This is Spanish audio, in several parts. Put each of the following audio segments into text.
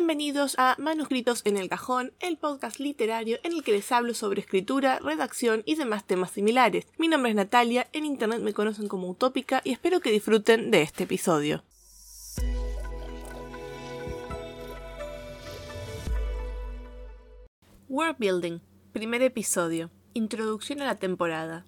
Bienvenidos a Manuscritos en el Cajón, el podcast literario en el que les hablo sobre escritura, redacción y demás temas similares. Mi nombre es Natalia, en internet me conocen como Utópica y espero que disfruten de este episodio. World Building, primer episodio. Introducción a la temporada.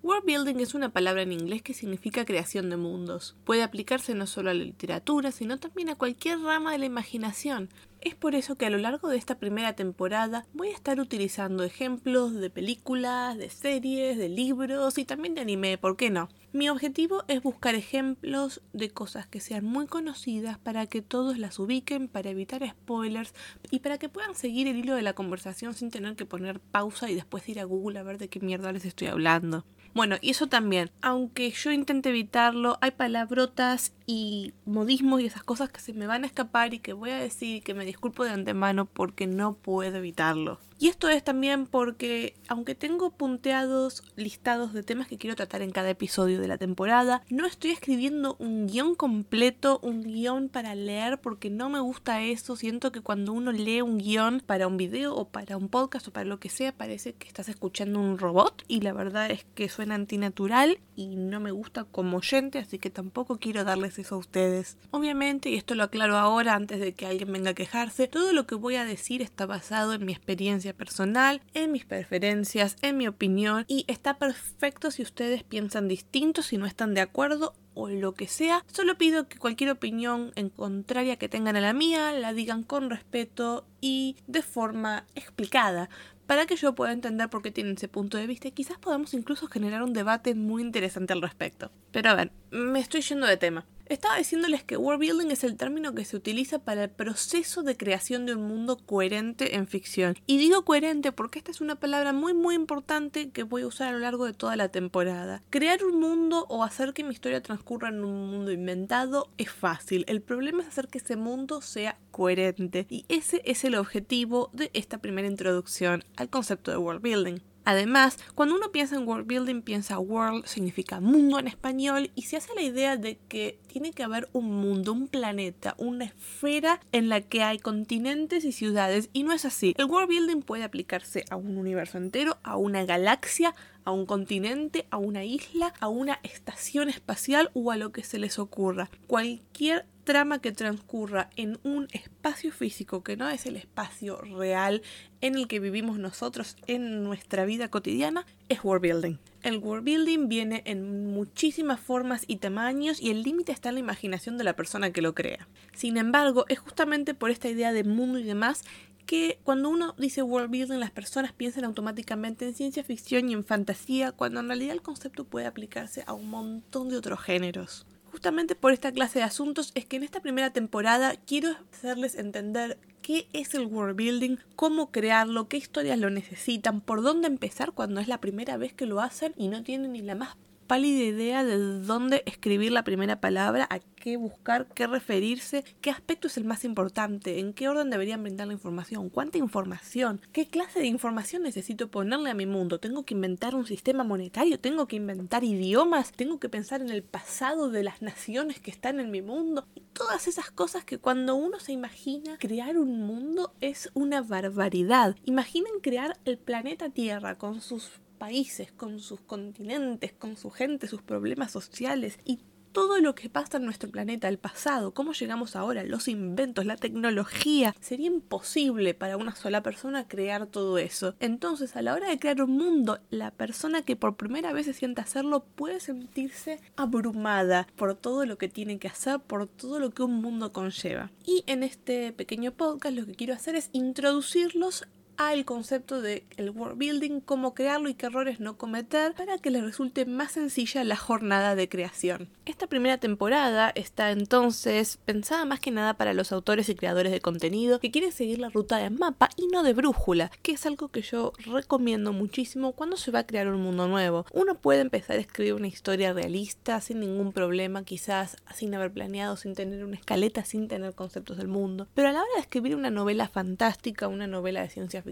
World building es una palabra en inglés que significa creación de mundos. Puede aplicarse no solo a la literatura, sino también a cualquier rama de la imaginación. Es por eso que a lo largo de esta primera temporada voy a estar utilizando ejemplos de películas, de series, de libros y también de anime, ¿por qué no? Mi objetivo es buscar ejemplos de cosas que sean muy conocidas para que todos las ubiquen, para evitar spoilers y para que puedan seguir el hilo de la conversación sin tener que poner pausa y después ir a Google a ver de qué mierda les estoy hablando. Bueno, y eso también, aunque yo intente evitarlo, hay palabrotas y modismos y esas cosas que se me van a escapar y que voy a decir que me disculpo de antemano porque no puedo evitarlo. Y esto es también porque, aunque tengo punteados listados de temas que quiero tratar en cada episodio de la temporada, no estoy escribiendo un guion completo, un guion para leer, porque no me gusta eso. Siento que cuando uno lee un guion para un video o para un podcast o para lo que sea, parece que estás escuchando un robot. Y la verdad es que suena antinatural y no me gusta como oyente, así que tampoco quiero darles eso a ustedes. Obviamente, y esto lo aclaro ahora antes de que alguien venga a quejarse, todo lo que voy a decir está basado en mi experiencia personal, en mis preferencias, en mi opinión y está perfecto si ustedes piensan distinto, si no están de acuerdo o lo que sea. Solo pido que cualquier opinión en contraria que tengan a la mía la digan con respeto y de forma explicada para que yo pueda entender por qué tienen ese punto de vista y quizás podamos incluso generar un debate muy interesante al respecto. Pero a ver, me estoy yendo de tema. Estaba diciéndoles que world building es el término que se utiliza para el proceso de creación de un mundo coherente en ficción. Y digo coherente porque esta es una palabra muy muy importante que voy a usar a lo largo de toda la temporada. Crear un mundo o hacer que mi historia transcurra en un mundo inventado es fácil. El problema es hacer que ese mundo sea coherente. Y ese es el objetivo de esta primera introducción al concepto de world building. Además, cuando uno piensa en world building, piensa world significa mundo en español y se hace la idea de que tiene que haber un mundo, un planeta, una esfera en la que hay continentes y ciudades y no es así. El world building puede aplicarse a un universo entero, a una galaxia, a un continente, a una isla, a una estación espacial o a lo que se les ocurra. Cualquier trama que transcurra en un espacio físico que no es el espacio real en el que vivimos nosotros en nuestra vida cotidiana es world building. El world building viene en muchísimas formas y tamaños y el límite está en la imaginación de la persona que lo crea. Sin embargo, es justamente por esta idea de mundo y demás que cuando uno dice world building las personas piensan automáticamente en ciencia ficción y en fantasía, cuando en realidad el concepto puede aplicarse a un montón de otros géneros justamente por esta clase de asuntos es que en esta primera temporada quiero hacerles entender qué es el world building, cómo crearlo, qué historias lo necesitan, por dónde empezar cuando es la primera vez que lo hacen y no tienen ni la más pálida idea de dónde escribir la primera palabra, a qué buscar, qué referirse, qué aspecto es el más importante, en qué orden deberían brindar la información, cuánta información, qué clase de información necesito ponerle a mi mundo. Tengo que inventar un sistema monetario, tengo que inventar idiomas, tengo que pensar en el pasado de las naciones que están en mi mundo. Y todas esas cosas que cuando uno se imagina crear un mundo es una barbaridad. Imaginen crear el planeta Tierra con sus países, con sus continentes, con su gente, sus problemas sociales y todo lo que pasa en nuestro planeta, el pasado, cómo llegamos ahora, los inventos, la tecnología. Sería imposible para una sola persona crear todo eso. Entonces, a la hora de crear un mundo, la persona que por primera vez se sienta hacerlo puede sentirse abrumada por todo lo que tiene que hacer, por todo lo que un mundo conlleva. Y en este pequeño podcast lo que quiero hacer es introducirlos al concepto de el world building, cómo crearlo y qué errores no cometer para que les resulte más sencilla la jornada de creación. Esta primera temporada está entonces pensada más que nada para los autores y creadores de contenido que quieren seguir la ruta de mapa y no de brújula, que es algo que yo recomiendo muchísimo cuando se va a crear un mundo nuevo. Uno puede empezar a escribir una historia realista sin ningún problema, quizás sin haber planeado, sin tener una escaleta, sin tener conceptos del mundo, pero a la hora de escribir una novela fantástica, una novela de ciencia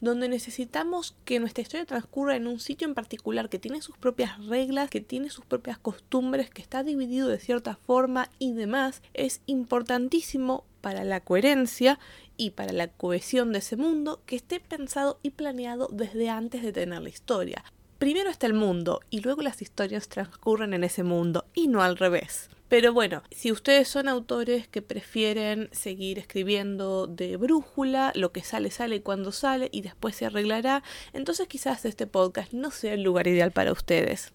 donde necesitamos que nuestra historia transcurra en un sitio en particular que tiene sus propias reglas, que tiene sus propias costumbres, que está dividido de cierta forma y demás, es importantísimo para la coherencia y para la cohesión de ese mundo que esté pensado y planeado desde antes de tener la historia. Primero está el mundo y luego las historias transcurren en ese mundo y no al revés. Pero bueno, si ustedes son autores que prefieren seguir escribiendo de brújula, lo que sale sale cuando sale y después se arreglará, entonces quizás este podcast no sea el lugar ideal para ustedes.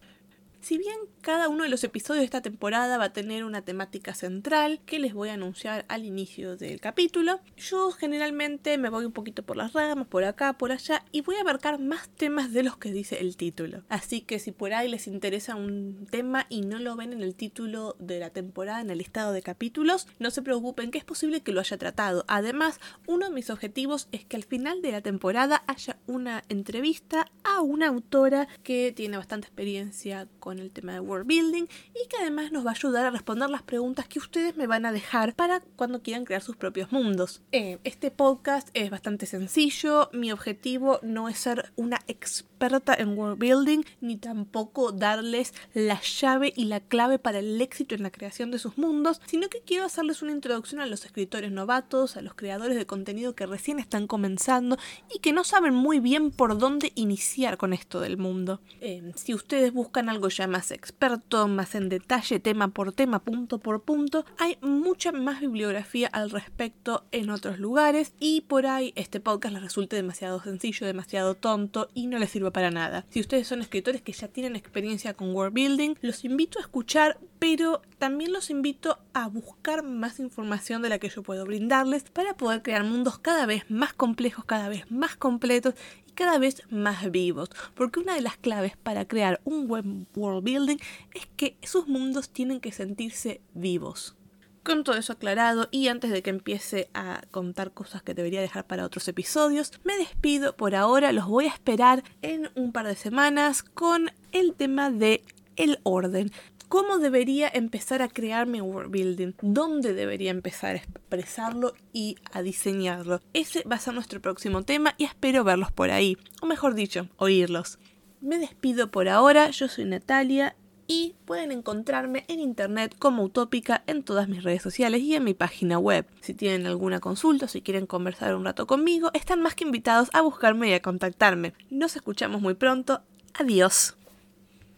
Si bien cada uno de los episodios de esta temporada va a tener una temática central que les voy a anunciar al inicio del capítulo, yo generalmente me voy un poquito por las ramas, por acá, por allá, y voy a abarcar más temas de los que dice el título. Así que si por ahí les interesa un tema y no lo ven en el título de la temporada, en el listado de capítulos, no se preocupen que es posible que lo haya tratado. Además, uno de mis objetivos es que al final de la temporada haya una entrevista a una autora que tiene bastante experiencia con el tema de world building y que además nos va a ayudar a responder las preguntas que ustedes me van a dejar para cuando quieran crear sus propios mundos. Eh, este podcast es bastante sencillo, mi objetivo no es ser una experta en world building ni tampoco darles la llave y la clave para el éxito en la creación de sus mundos, sino que quiero hacerles una introducción a los escritores novatos, a los creadores de contenido que recién están comenzando y que no saben muy bien por dónde iniciar con esto del mundo. Eh, si ustedes buscan algo ya más experto, más en detalle, tema por tema, punto por punto. Hay mucha más bibliografía al respecto en otros lugares y por ahí este podcast les resulte demasiado sencillo, demasiado tonto y no les sirve para nada. Si ustedes son escritores que ya tienen experiencia con world building, los invito a escuchar, pero también los invito a buscar más información de la que yo puedo brindarles para poder crear mundos cada vez más complejos, cada vez más completos cada vez más vivos, porque una de las claves para crear un buen world building es que esos mundos tienen que sentirse vivos. Con todo eso aclarado y antes de que empiece a contar cosas que debería dejar para otros episodios, me despido por ahora, los voy a esperar en un par de semanas con el tema de el orden cómo debería empezar a crear mi world building, dónde debería empezar a expresarlo y a diseñarlo. Ese va a ser nuestro próximo tema y espero verlos por ahí, o mejor dicho, oírlos. Me despido por ahora, yo soy Natalia y pueden encontrarme en internet como Utópica en todas mis redes sociales y en mi página web. Si tienen alguna consulta o si quieren conversar un rato conmigo, están más que invitados a buscarme y a contactarme. Nos escuchamos muy pronto. Adiós.